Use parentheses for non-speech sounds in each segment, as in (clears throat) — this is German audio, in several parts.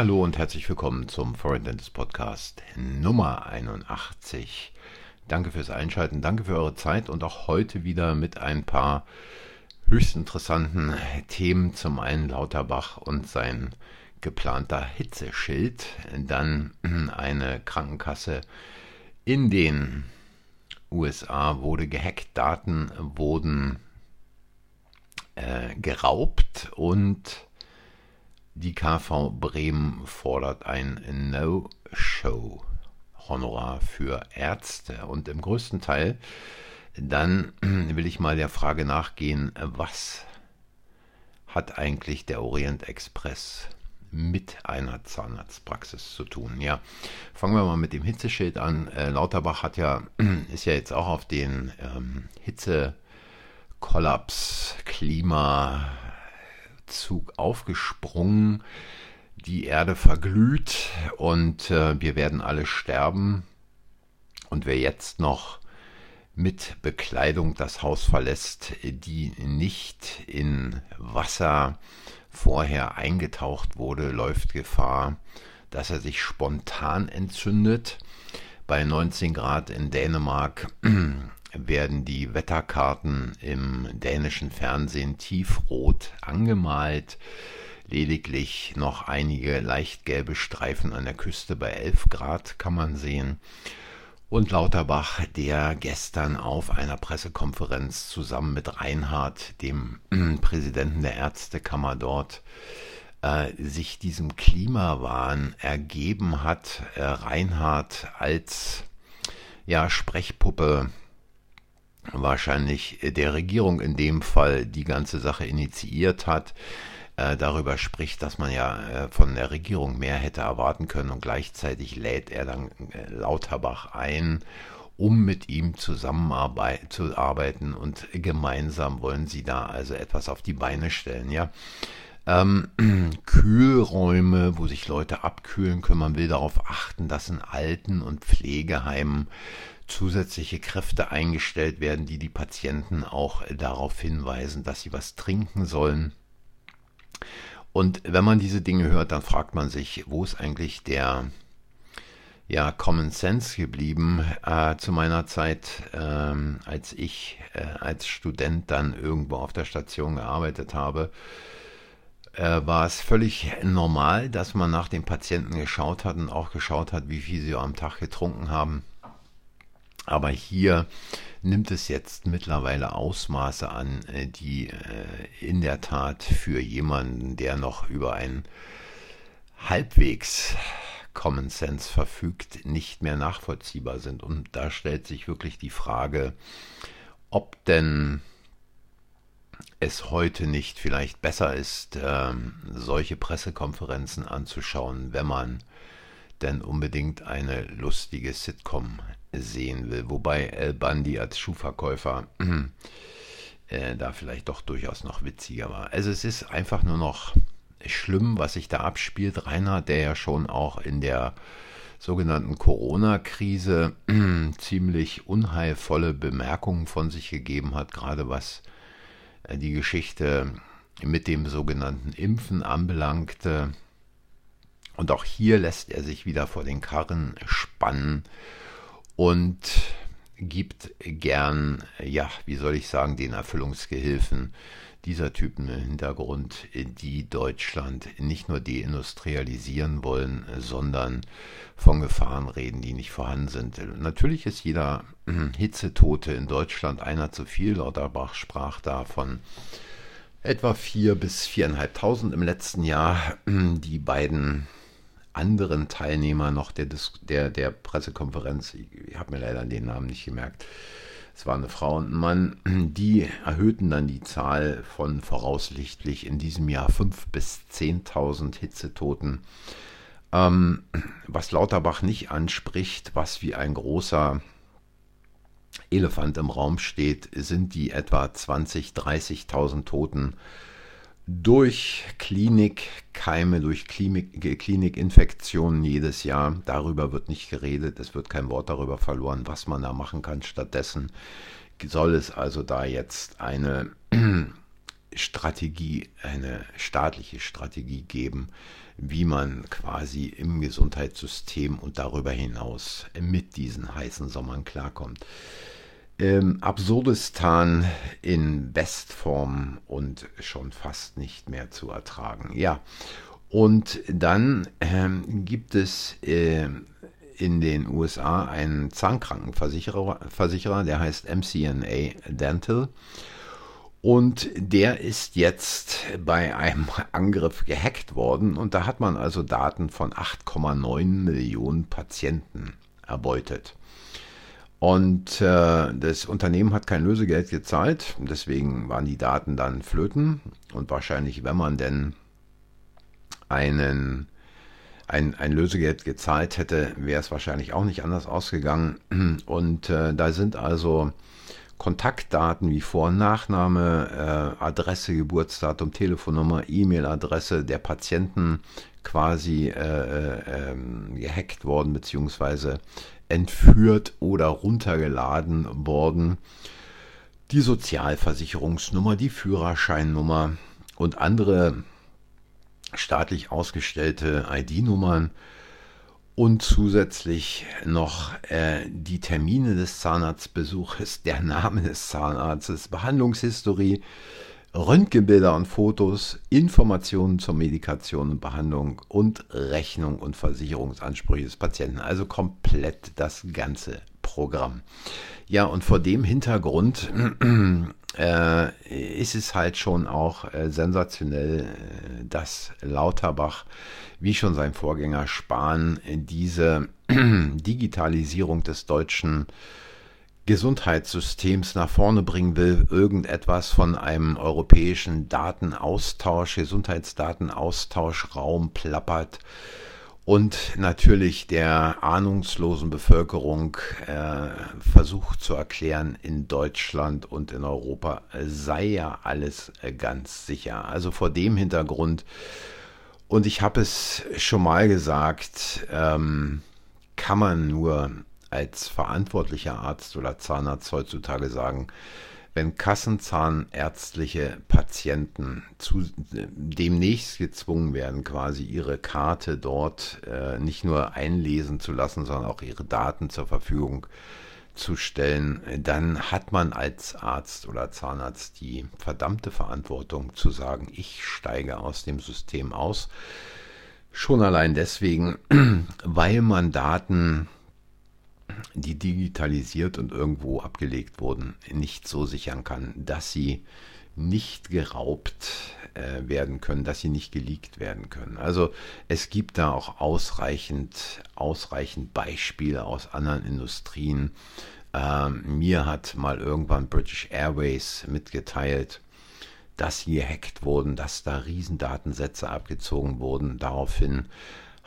hallo und herzlich willkommen zum Foreign Dentist Podcast Nummer 81. Danke fürs Einschalten, danke für eure Zeit und auch heute wieder mit ein paar höchst interessanten Themen. Zum einen Lauterbach und sein geplanter Hitzeschild, dann eine Krankenkasse in den USA wurde gehackt, Daten wurden äh, geraubt und die KV Bremen fordert ein No-Show-Honorar für Ärzte. Und im größten Teil dann (clears throat) will ich mal der Frage nachgehen, was hat eigentlich der Orient Express mit einer Zahnarztpraxis zu tun? Ja, fangen wir mal mit dem Hitzeschild an. Äh, Lauterbach hat ja, (clears throat) ist ja jetzt auch auf den ähm, Hitzekollaps, Klima, Zug aufgesprungen. Die Erde verglüht und äh, wir werden alle sterben. Und wer jetzt noch mit Bekleidung das Haus verlässt, die nicht in Wasser vorher eingetaucht wurde, läuft Gefahr, dass er sich spontan entzündet. Bei 19 Grad in Dänemark werden die Wetterkarten im dänischen Fernsehen tiefrot angemalt. Lediglich noch einige leicht gelbe Streifen an der Küste bei 11 Grad kann man sehen. Und Lauterbach, der gestern auf einer Pressekonferenz zusammen mit Reinhard, dem (clears throat) Präsidenten der Ärztekammer dort, äh, sich diesem Klimawahn ergeben hat. Äh, Reinhard als ja, Sprechpuppe wahrscheinlich der Regierung in dem Fall die ganze Sache initiiert hat, äh, darüber spricht, dass man ja äh, von der Regierung mehr hätte erwarten können und gleichzeitig lädt er dann äh, Lauterbach ein, um mit ihm zusammenzuarbeiten und gemeinsam wollen sie da also etwas auf die Beine stellen, ja. Ähm, (clears throat) Kühlräume, wo sich Leute abkühlen können. Man will darauf achten, dass in Alten- und Pflegeheimen zusätzliche Kräfte eingestellt werden, die die Patienten auch darauf hinweisen, dass sie was trinken sollen. Und wenn man diese Dinge hört, dann fragt man sich, wo ist eigentlich der ja, Common Sense geblieben äh, zu meiner Zeit, ähm, als ich äh, als Student dann irgendwo auf der Station gearbeitet habe, äh, war es völlig normal, dass man nach den Patienten geschaut hat und auch geschaut hat, wie viel sie am Tag getrunken haben. Aber hier nimmt es jetzt mittlerweile Ausmaße an, äh, die äh, in der Tat für jemanden, der noch über ein halbwegs Common Sense verfügt, nicht mehr nachvollziehbar sind. Und da stellt sich wirklich die Frage, ob denn es heute nicht vielleicht besser ist, ähm, solche Pressekonferenzen anzuschauen, wenn man denn unbedingt eine lustige Sitcom sehen will. Wobei El Bandi als Schuhverkäufer (clears throat) äh, da vielleicht doch durchaus noch witziger war. Also es ist einfach nur noch schlimm, was sich da abspielt. Rainer, der ja schon auch in der sogenannten Corona-Krise (clears throat) ziemlich unheilvolle Bemerkungen von sich gegeben hat, gerade was äh, die Geschichte mit dem sogenannten Impfen anbelangte. Und auch hier lässt er sich wieder vor den Karren spannen und gibt gern, ja, wie soll ich sagen, den Erfüllungsgehilfen dieser Typen im Hintergrund, die Deutschland nicht nur deindustrialisieren wollen, sondern von Gefahren reden, die nicht vorhanden sind. Natürlich ist jeder Hitzetote in Deutschland einer zu viel. Lauterbach sprach da von etwa vier bis viereinhalbtausend im letzten Jahr. Die beiden anderen Teilnehmer noch der, der, der Pressekonferenz, ich habe mir leider den Namen nicht gemerkt, es war eine Frau und ein Mann, die erhöhten dann die Zahl von voraussichtlich in diesem Jahr 5.000 bis 10.000 Hitzetoten. Ähm, was Lauterbach nicht anspricht, was wie ein großer Elefant im Raum steht, sind die etwa 20.000, 30.000 Toten durch Klinikkeime, durch Klinik, Klinikinfektionen jedes Jahr. Darüber wird nicht geredet, es wird kein Wort darüber verloren, was man da machen kann. Stattdessen soll es also da jetzt eine (clears throat) Strategie, eine staatliche Strategie geben, wie man quasi im Gesundheitssystem und darüber hinaus mit diesen heißen Sommern klarkommt. Ähm, Absurdistan in Bestform und schon fast nicht mehr zu ertragen. Ja, und dann ähm, gibt es äh, in den USA einen Zahnkrankenversicherer, Versicherer, der heißt MCNA Dental. Und der ist jetzt bei einem (laughs) Angriff gehackt worden und da hat man also Daten von 8,9 Millionen Patienten erbeutet. Und äh, das Unternehmen hat kein Lösegeld gezahlt, deswegen waren die Daten dann flöten. Und wahrscheinlich, wenn man denn einen, ein, ein Lösegeld gezahlt hätte, wäre es wahrscheinlich auch nicht anders ausgegangen. (clears throat) Und äh, da sind also Kontaktdaten wie Vor- und Nachname, äh, Adresse, Geburtsdatum, Telefonnummer, E-Mail-Adresse der Patienten quasi äh, äh, ähm, gehackt worden bzw. entführt oder runtergeladen worden. Die Sozialversicherungsnummer, die Führerscheinnummer und andere staatlich ausgestellte ID-Nummern und zusätzlich noch äh, die Termine des Zahnarztbesuches, der Name des Zahnarztes, Behandlungshistorie, Röntgenbilder und Fotos, Informationen zur Medikation und Behandlung und Rechnung und Versicherungsansprüche des Patienten. Also komplett das ganze Programm. Ja, und vor dem Hintergrund äh, ist es halt schon auch äh, sensationell, äh, dass Lauterbach, wie schon sein Vorgänger Spahn, diese (clears throat) Digitalisierung des deutschen Gesundheitssystems nach vorne bringen will, irgendetwas von einem europäischen Datenaustausch, Gesundheitsdatenaustauschraum plappert und natürlich der ahnungslosen Bevölkerung äh, versucht zu erklären, in Deutschland und in Europa sei ja alles äh, ganz sicher. Also vor dem Hintergrund, und ich habe es schon mal gesagt, ähm, kann man nur als verantwortlicher Arzt oder Zahnarzt heutzutage sagen, wenn kassenzahnärztliche Patienten zu, demnächst gezwungen werden, quasi ihre Karte dort äh, nicht nur einlesen zu lassen, sondern auch ihre Daten zur Verfügung zu stellen, dann hat man als Arzt oder Zahnarzt die verdammte Verantwortung zu sagen, ich steige aus dem System aus. Schon allein deswegen, (clears throat) weil man Daten die digitalisiert und irgendwo abgelegt wurden, nicht so sichern kann, dass sie nicht geraubt äh, werden können, dass sie nicht geleakt werden können. Also es gibt da auch ausreichend, ausreichend Beispiele aus anderen Industrien. Ähm, mir hat mal irgendwann British Airways mitgeteilt, dass sie gehackt wurden, dass da Riesendatensätze abgezogen wurden. Daraufhin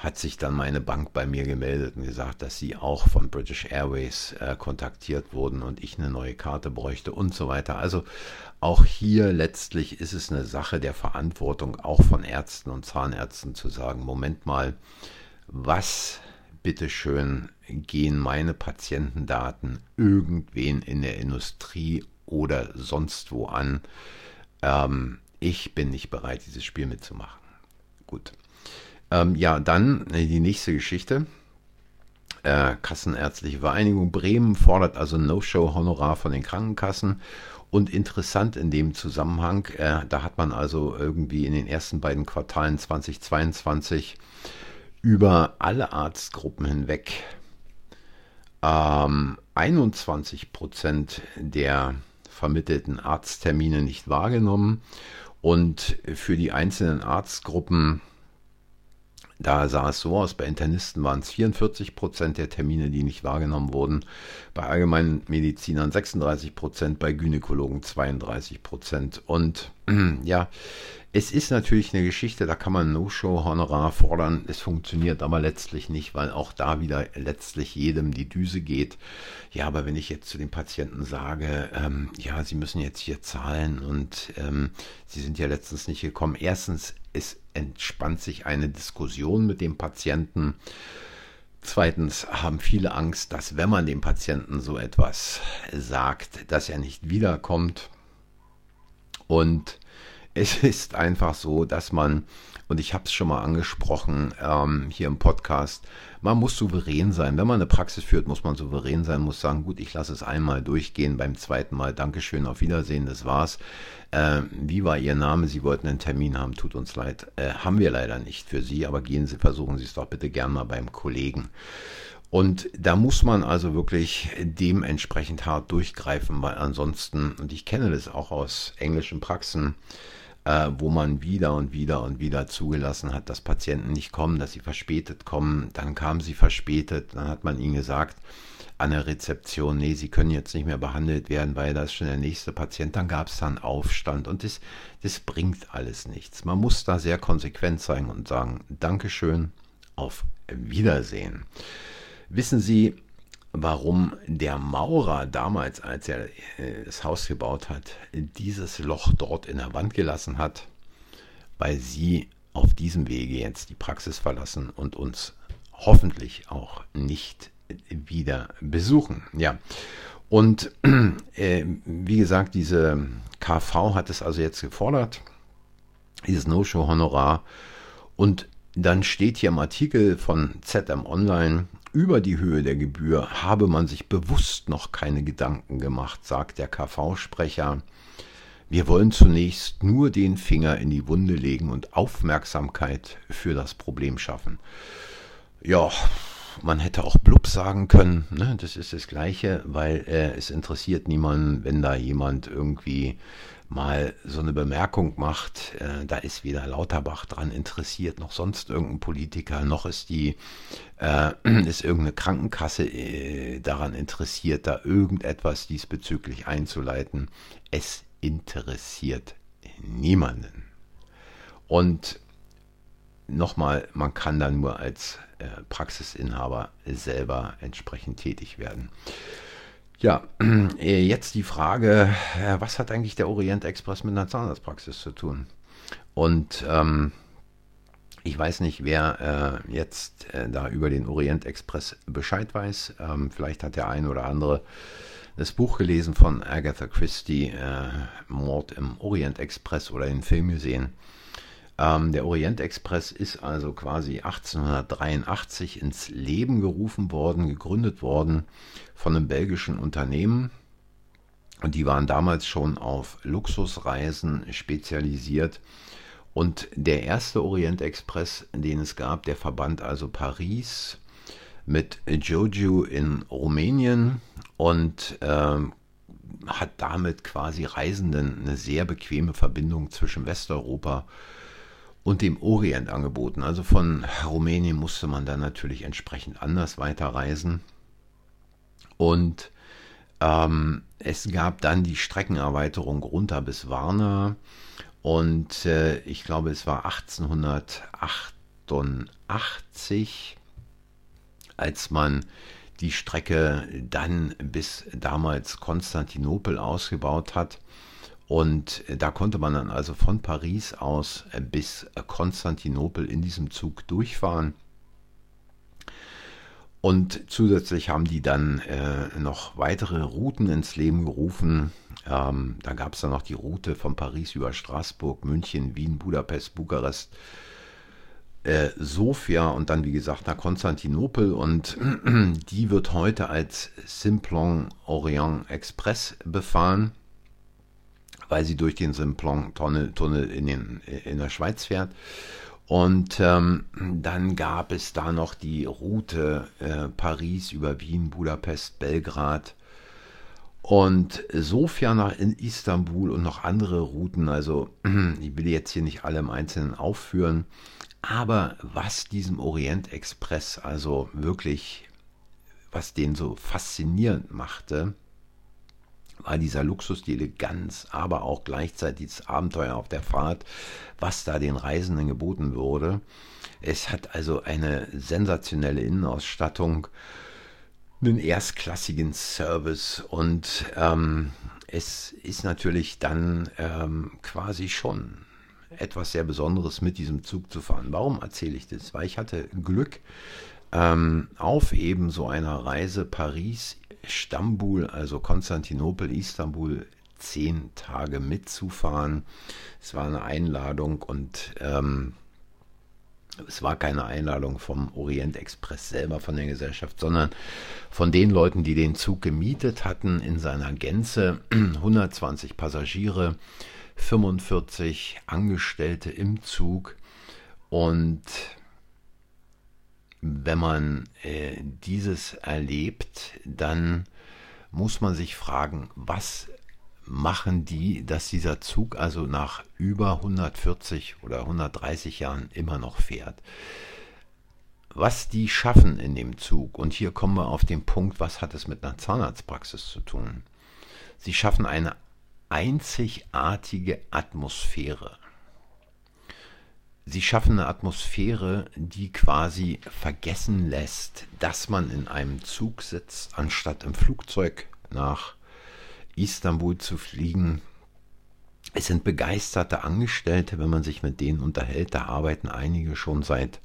hat sich dann meine Bank bei mir gemeldet und gesagt, dass sie auch von British Airways äh, kontaktiert wurden und ich eine neue Karte bräuchte und so weiter. Also auch hier letztlich ist es eine Sache der Verantwortung auch von Ärzten und Zahnärzten zu sagen, Moment mal, was bitteschön gehen meine Patientendaten irgendwen in der Industrie oder sonst wo an? Ähm, ich bin nicht bereit, dieses Spiel mitzumachen. Gut. Ähm, ja, dann äh, die nächste Geschichte. Äh, Kassenärztliche Vereinigung Bremen fordert also No-Show-Honorar von den Krankenkassen. Und interessant in dem Zusammenhang, äh, da hat man also irgendwie in den ersten beiden Quartalen 2022 über alle Arztgruppen hinweg ähm, 21 Prozent der vermittelten Arzttermine nicht wahrgenommen und für die einzelnen Arztgruppen da sah es so aus, bei Internisten waren es 44 Prozent der Termine, die nicht wahrgenommen wurden, bei allgemeinen Medizinern 36 Prozent, bei Gynäkologen 32 Prozent. Und (clears throat) ja, es ist natürlich eine Geschichte, da kann man No-Show-Honorar fordern. Es funktioniert aber letztlich nicht, weil auch da wieder letztlich jedem die Düse geht. Ja, aber wenn ich jetzt zu den Patienten sage, ähm, ja, sie müssen jetzt hier zahlen und ähm, sie sind ja letztens nicht gekommen. Erstens, es entspannt sich eine Diskussion mit dem Patienten. Zweitens haben viele Angst, dass wenn man dem Patienten so etwas sagt, dass er nicht wiederkommt. Und (laughs) es ist einfach so, dass man, und ich habe es schon mal angesprochen ähm, hier im Podcast, man muss souverän sein. Wenn man eine Praxis führt, muss man souverän sein, muss sagen, gut, ich lasse es einmal durchgehen, beim zweiten Mal Dankeschön, auf Wiedersehen, das war's. Äh, wie war Ihr Name? Sie wollten einen Termin haben, tut uns leid. Äh, haben wir leider nicht für Sie, aber gehen Sie, versuchen Sie es doch bitte gern mal beim Kollegen. Und da muss man also wirklich dementsprechend hart durchgreifen, weil ansonsten, und ich kenne das auch aus englischen Praxen, äh, wo man wieder und wieder und wieder zugelassen hat, dass Patienten nicht kommen, dass sie verspätet kommen. Dann kamen sie verspätet, dann hat man ihnen gesagt an der Rezeption, nee, sie können jetzt nicht mehr behandelt werden, weil da ist schon der nächste Patient. Dann gab es dann Aufstand und das, das bringt alles nichts. Man muss da sehr konsequent sein und sagen, Dankeschön, auf Wiedersehen. Wissen Sie, warum der Maurer damals, als er äh, das Haus gebaut hat, dieses Loch dort in der Wand gelassen hat? Weil Sie auf diesem Wege jetzt die Praxis verlassen und uns hoffentlich auch nicht wieder besuchen. Ja. Und äh, wie gesagt, diese KV hat es also jetzt gefordert, dieses No-Show-Honorar. Und dann steht hier im Artikel von ZM Online, über die Höhe der Gebühr habe man sich bewusst noch keine Gedanken gemacht, sagt der KV-Sprecher. Wir wollen zunächst nur den Finger in die Wunde legen und Aufmerksamkeit für das Problem schaffen. Ja, man hätte auch blub sagen können, ne? das ist das Gleiche, weil äh, es interessiert niemanden, wenn da jemand irgendwie mal so eine Bemerkung macht, äh, da ist weder Lauterbach dran interessiert, noch sonst irgendein Politiker, noch ist die, äh, (clears throat) ist irgendeine Krankenkasse äh, daran interessiert, da irgendetwas diesbezüglich einzuleiten. Es interessiert niemanden. Und nochmal, man kann dann nur als äh, Praxisinhaber selber entsprechend tätig werden. Ja, (clears throat) äh, jetzt die Frage, äh, was hat eigentlich der Orient Express mit einer Zahnarztpraxis zu tun? Und ähm, ich weiß nicht, wer äh, jetzt äh, da über den Orient Express Bescheid weiß. Ähm, vielleicht hat der eine oder andere das Buch gelesen von Agatha Christie, äh, Mord im Orient Express oder den Film gesehen. Ähm, der Orient Express ist also quasi 1883 ins Leben gerufen worden, gegründet worden von einem belgischen Unternehmen. Und die waren damals schon auf Luxusreisen spezialisiert. Und der erste Orient Express, den es gab, der verband also Paris mit Joju in Rumänien und äh, hat damit quasi Reisenden eine sehr bequeme Verbindung zwischen Westeuropa und dem Orient angeboten. Also von Rumänien musste man dann natürlich entsprechend anders weiterreisen. Und ähm, es gab dann die Streckenerweiterung runter bis Varna. Und äh, ich glaube, es war 1888, als man die Strecke dann bis damals Konstantinopel ausgebaut hat. Und da konnte man dann also von Paris aus bis Konstantinopel in diesem Zug durchfahren. Und zusätzlich haben die dann äh, noch weitere Routen ins Leben gerufen. Ähm, da gab es dann noch die Route von Paris über Straßburg, München, Wien, Budapest, Bukarest, äh, Sofia und dann wie gesagt nach Konstantinopel. Und (clears throat) die wird heute als Simplon Orient Express befahren, weil sie durch den Simplon Tunnel in, in der Schweiz fährt. Und ähm, dann gab es da noch die Route äh, Paris über Wien, Budapest, Belgrad und Sofia nach in Istanbul und noch andere Routen. Also (clears throat) ich will jetzt hier nicht alle im Einzelnen aufführen, aber was diesem Orient Express also wirklich, was den so faszinierend machte, war dieser Luxus, die Eleganz, aber auch gleichzeitig das Abenteuer auf der Fahrt, was da den Reisenden geboten wurde. Es hat also eine sensationelle Innenausstattung, einen erstklassigen Service und ähm, es ist natürlich dann ähm, quasi schon etwas sehr Besonderes mit diesem Zug zu fahren. Warum erzähle ich das? Weil ich hatte Glück, ähm, auf eben so einer Reise Paris Stambul, also Konstantinopel, Istanbul, zehn Tage mitzufahren. Es war eine Einladung und ähm, es war keine Einladung vom Orient Express selber von der Gesellschaft, sondern von den Leuten, die den Zug gemietet hatten in seiner Gänze. (clears throat) 120 Passagiere, 45 Angestellte im Zug und wenn man äh, dieses erlebt, dann muss man sich fragen, was machen die, dass dieser Zug also nach über 140 oder 130 Jahren immer noch fährt. Was die schaffen in dem Zug, und hier kommen wir auf den Punkt, was hat es mit einer Zahnarztpraxis zu tun? Sie schaffen eine einzigartige Atmosphäre. Sie schaffen eine Atmosphäre, die quasi vergessen lässt, dass man in einem Zug sitzt, anstatt im Flugzeug nach Istanbul zu fliegen. Es sind begeisterte Angestellte, wenn man sich mit denen unterhält. Da arbeiten einige schon seit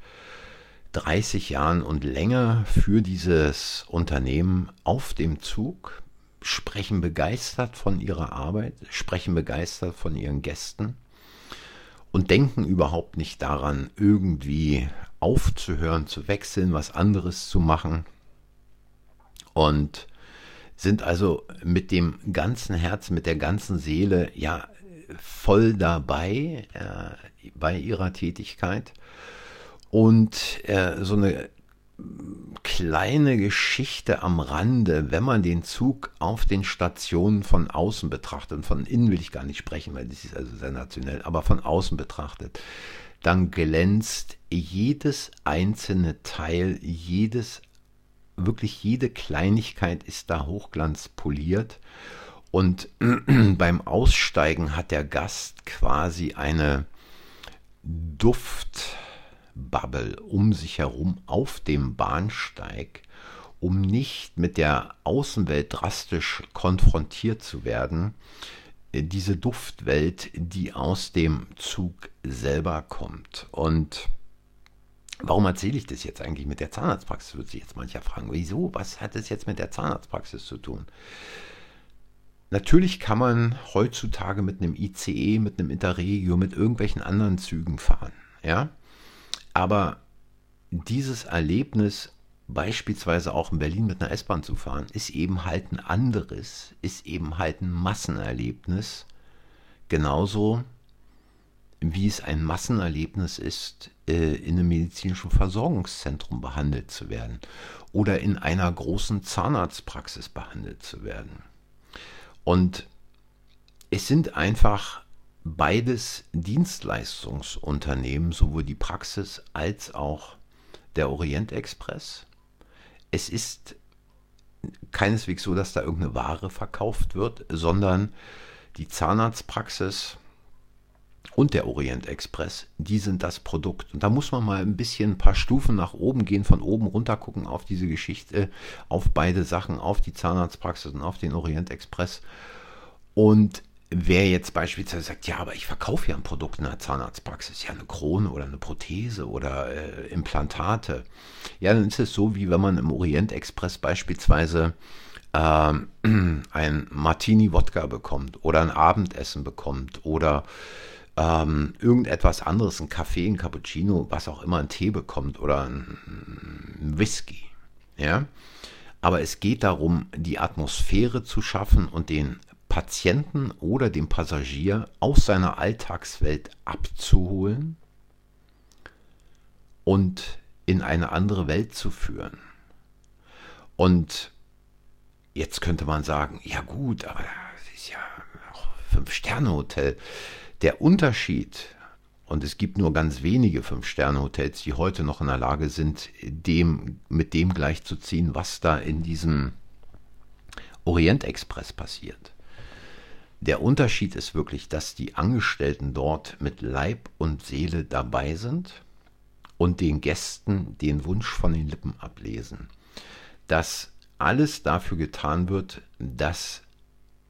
30 Jahren und länger für dieses Unternehmen auf dem Zug, sprechen begeistert von ihrer Arbeit, sprechen begeistert von ihren Gästen und denken überhaupt nicht daran, irgendwie aufzuhören, zu wechseln, was anderes zu machen. Und sind also mit dem ganzen Herzen, mit der ganzen Seele ja voll dabei äh, bei ihrer Tätigkeit. Und äh, so eine kleine Geschichte am Rande, wenn man den Zug auf den Stationen von außen betrachtet, und von innen will ich gar nicht sprechen, weil das ist also sensationell, aber von außen betrachtet, dann glänzt jedes einzelne Teil, jedes, wirklich jede Kleinigkeit ist da hochglanzpoliert. Und (clears throat) beim Aussteigen hat der Gast quasi eine Duft, Bubble um sich herum auf dem Bahnsteig, um nicht mit der Außenwelt drastisch konfrontiert zu werden. Äh, diese Duftwelt, die aus dem Zug selber kommt. Und warum erzähle ich das jetzt eigentlich mit der Zahnarztpraxis, würde sich jetzt mancher fragen. Wieso? Was hat es jetzt mit der Zahnarztpraxis zu tun? Natürlich kann man heutzutage mit einem ICE, mit einem Interregio, mit irgendwelchen anderen Zügen fahren. Ja, aber dieses Erlebnis, beispielsweise auch in Berlin mit einer S-Bahn zu fahren, ist eben halt ein anderes, ist eben halt ein Massenerlebnis. Genauso wie es ein Massenerlebnis ist, äh, in einem medizinischen Versorgungszentrum behandelt zu werden oder in einer großen Zahnarztpraxis behandelt zu werden. Und es sind einfach beides Dienstleistungsunternehmen, sowohl die Praxis als auch der Orient Express. Es ist keineswegs so, dass da irgendeine Ware verkauft wird, sondern die Zahnarztpraxis und der Orient Express, die sind das Produkt. Und da muss man mal ein bisschen ein paar Stufen nach oben gehen, von oben runter gucken auf diese Geschichte, auf beide Sachen, auf die Zahnarztpraxis und auf den Orient Express. Und Wer jetzt beispielsweise sagt, ja, aber ich verkaufe ja ein Produkt in der Zahnarztpraxis, ja eine Krone oder eine Prothese oder äh, Implantate, ja, dann ist es so, wie wenn man im Orient Express beispielsweise äh, (clears throat) ein Martini-Wodka bekommt oder ein Abendessen bekommt oder ähm, irgendetwas anderes, ein Kaffee, ein Cappuccino, was auch immer, ein Tee bekommt oder ein, ein Whisky, ja. Aber es geht darum, die Atmosphäre zu schaffen und den Patienten oder dem Passagier aus seiner Alltagswelt abzuholen und in eine andere Welt zu führen. Und jetzt könnte man sagen, ja gut, aber es ist ja Fünf-Sterne-Hotel. Der Unterschied, und es gibt nur ganz wenige Fünf-Sterne-Hotels, die heute noch in der Lage sind, dem, mit dem gleichzuziehen, was da in diesem Orient-Express passiert. Der Unterschied ist wirklich, dass die Angestellten dort mit Leib und Seele dabei sind und den Gästen den Wunsch von den Lippen ablesen. Dass alles dafür getan wird, dass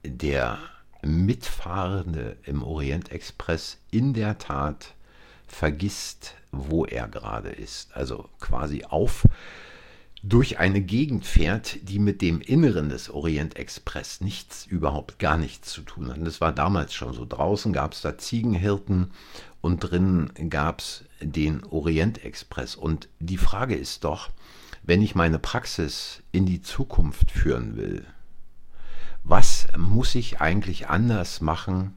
der Mitfahrende im Orient Express in der Tat vergisst, wo er gerade ist. Also quasi auf durch eine Gegend fährt, die mit dem Inneren des Orient Express nichts, überhaupt gar nichts zu tun hat. Und das war damals schon so. Draußen gab es da Ziegenhirten und drinnen gab es den Orient Express. Und die Frage ist doch, wenn ich meine Praxis in die Zukunft führen will, was muss ich eigentlich anders machen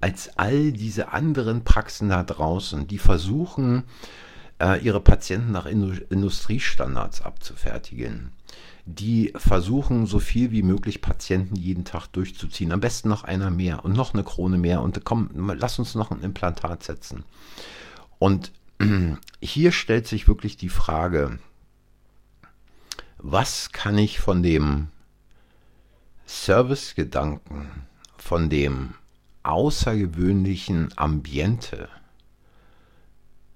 als all diese anderen Praxen da draußen, die versuchen, ihre Patienten nach Industriestandards abzufertigen. Die versuchen, so viel wie möglich Patienten jeden Tag durchzuziehen. Am besten noch einer mehr und noch eine Krone mehr. Und komm, lass uns noch ein Implantat setzen. Und (clears throat) hier stellt sich wirklich die Frage, was kann ich von dem Servicegedanken, von dem außergewöhnlichen Ambiente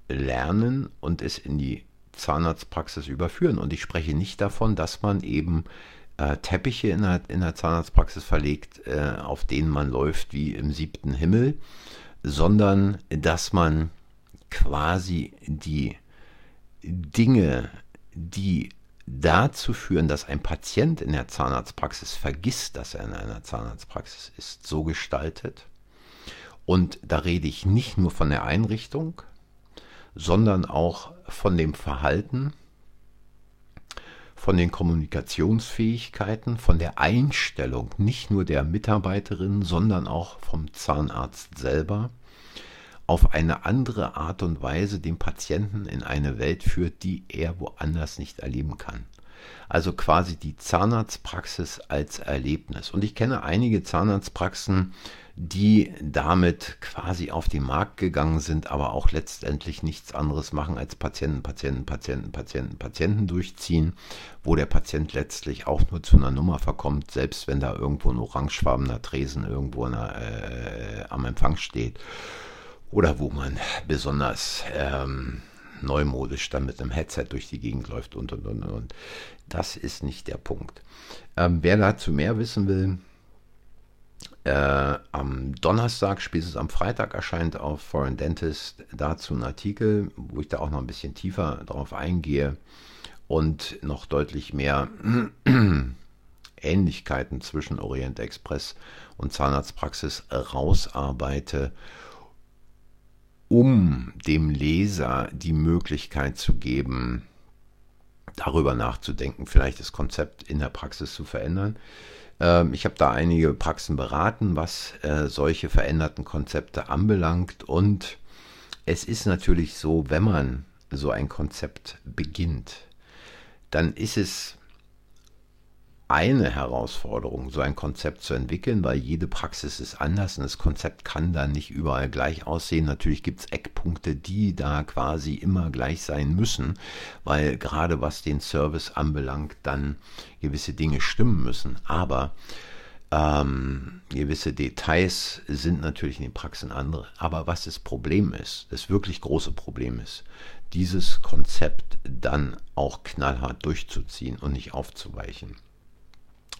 lernen und es in die Zahnarztpraxis überführen. Und ich spreche nicht davon, dass man eben äh, Teppiche in der, in der Zahnarztpraxis verlegt, äh, auf denen man läuft wie im siebten Himmel, sondern dass man quasi die Dinge, die dazu führen, dass ein Patient in der Zahnarztpraxis vergisst, dass er in einer Zahnarztpraxis ist, so gestaltet. Und da rede ich nicht nur von der Einrichtung, sondern auch von dem Verhalten, von den Kommunikationsfähigkeiten, von der Einstellung nicht nur der Mitarbeiterin, sondern auch vom Zahnarzt selber auf eine andere Art und Weise den Patienten in eine Welt führt, die er woanders nicht erleben kann. Also quasi die Zahnarztpraxis als Erlebnis. Und ich kenne einige Zahnarztpraxen, die damit quasi auf den Markt gegangen sind, aber auch letztendlich nichts anderes machen als Patienten, Patienten, Patienten, Patienten, Patienten durchziehen, wo der Patient letztlich auch nur zu einer Nummer verkommt, selbst wenn da irgendwo ein orangefarbener Tresen irgendwo der, äh, am Empfang steht oder wo man besonders ähm, neumodisch dann mit einem Headset durch die Gegend läuft und und und und. Das ist nicht der Punkt. Ähm, wer dazu mehr wissen will, äh, am Donnerstag, spätestens am Freitag erscheint auf Foreign Dentist dazu ein Artikel, wo ich da auch noch ein bisschen tiefer drauf eingehe und noch deutlich mehr (clears throat) Ähnlichkeiten zwischen Orient Express und Zahnarztpraxis rausarbeite, um dem Leser die Möglichkeit zu geben, darüber nachzudenken, vielleicht das Konzept in der Praxis zu verändern. Ähm, ich habe da einige Praxen beraten, was äh, solche veränderten Konzepte anbelangt. Und es ist natürlich so, wenn man so ein Konzept beginnt, dann ist es eine Herausforderung, so ein Konzept zu entwickeln, weil jede Praxis ist anders und das Konzept kann dann nicht überall gleich aussehen. Natürlich gibt es Eckpunkte, die da quasi immer gleich sein müssen, weil gerade was den Service anbelangt, dann gewisse Dinge stimmen müssen. Aber ähm, gewisse Details sind natürlich in den Praxen andere. Aber was das Problem ist, das wirklich große Problem ist, dieses Konzept dann auch knallhart durchzuziehen und nicht aufzuweichen.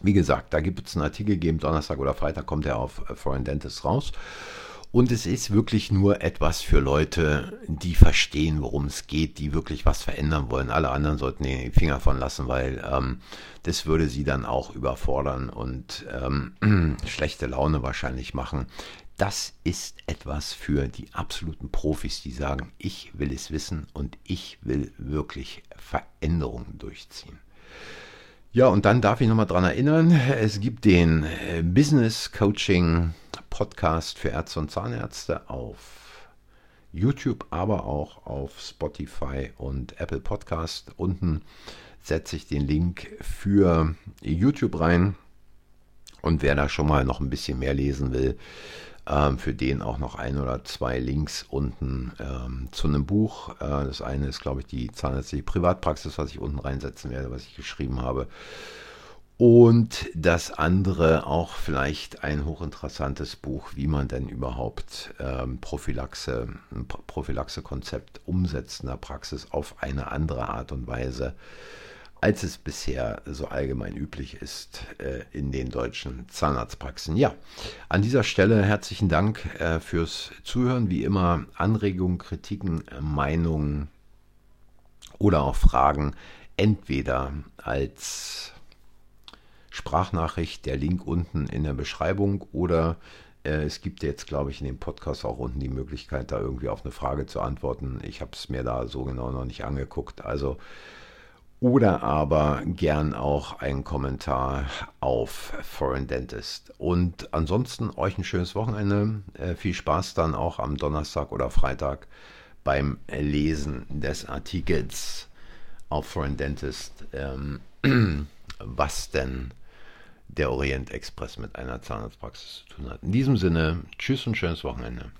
Wie gesagt, da gibt es einen Artikel gegeben, Donnerstag oder Freitag kommt er auf äh, Foreign Dentist raus. Und es ist wirklich nur etwas für Leute, die verstehen, worum es geht, die wirklich was verändern wollen. Alle anderen sollten die Finger von lassen, weil ähm, das würde sie dann auch überfordern und ähm, (clears throat) schlechte Laune wahrscheinlich machen. Das ist etwas für die absoluten Profis, die sagen, ich will es wissen und ich will wirklich Veränderungen durchziehen. Ja, und dann darf ich nochmal dran erinnern, es gibt den äh, Business Coaching Podcast für Ärzte und Zahnärzte auf YouTube, aber auch auf Spotify und Apple Podcast. Unten setze ich den Link für YouTube rein. Und wer da schon mal noch ein bisschen mehr lesen will, ähm, für den auch noch ein oder zwei Links unten ähm, zu einem Buch. Äh, das eine ist, glaube ich, die zahnärztliche Privatpraxis, was ich unten reinsetzen werde, was ich geschrieben habe. Und das andere auch vielleicht ein hochinteressantes Buch, wie man denn überhaupt ähm, Prophylaxe, ein Prophylaxe-Konzept umsetzt in der Praxis auf eine andere Art und Weise als es bisher so allgemein üblich ist äh, in den deutschen Zahnarztpraxen. Ja, an dieser Stelle herzlichen Dank äh, fürs Zuhören. Wie immer Anregungen, Kritiken, äh, Meinungen oder auch Fragen entweder als Sprachnachricht, der Link unten in der Beschreibung oder äh, es gibt jetzt, glaube ich, in dem Podcast auch unten die Möglichkeit, da irgendwie auf eine Frage zu antworten. Ich habe es mir da so genau noch nicht angeguckt. Also oder aber gern auch einen Kommentar auf Foreign Dentist. Und ansonsten euch ein schönes Wochenende. Äh, viel Spaß dann auch am Donnerstag oder Freitag beim Lesen des Artikels auf Foreign Dentist, ähm, (clears throat) was denn der Orient Express mit einer Zahnarztpraxis zu tun hat. In diesem Sinne, tschüss und schönes Wochenende.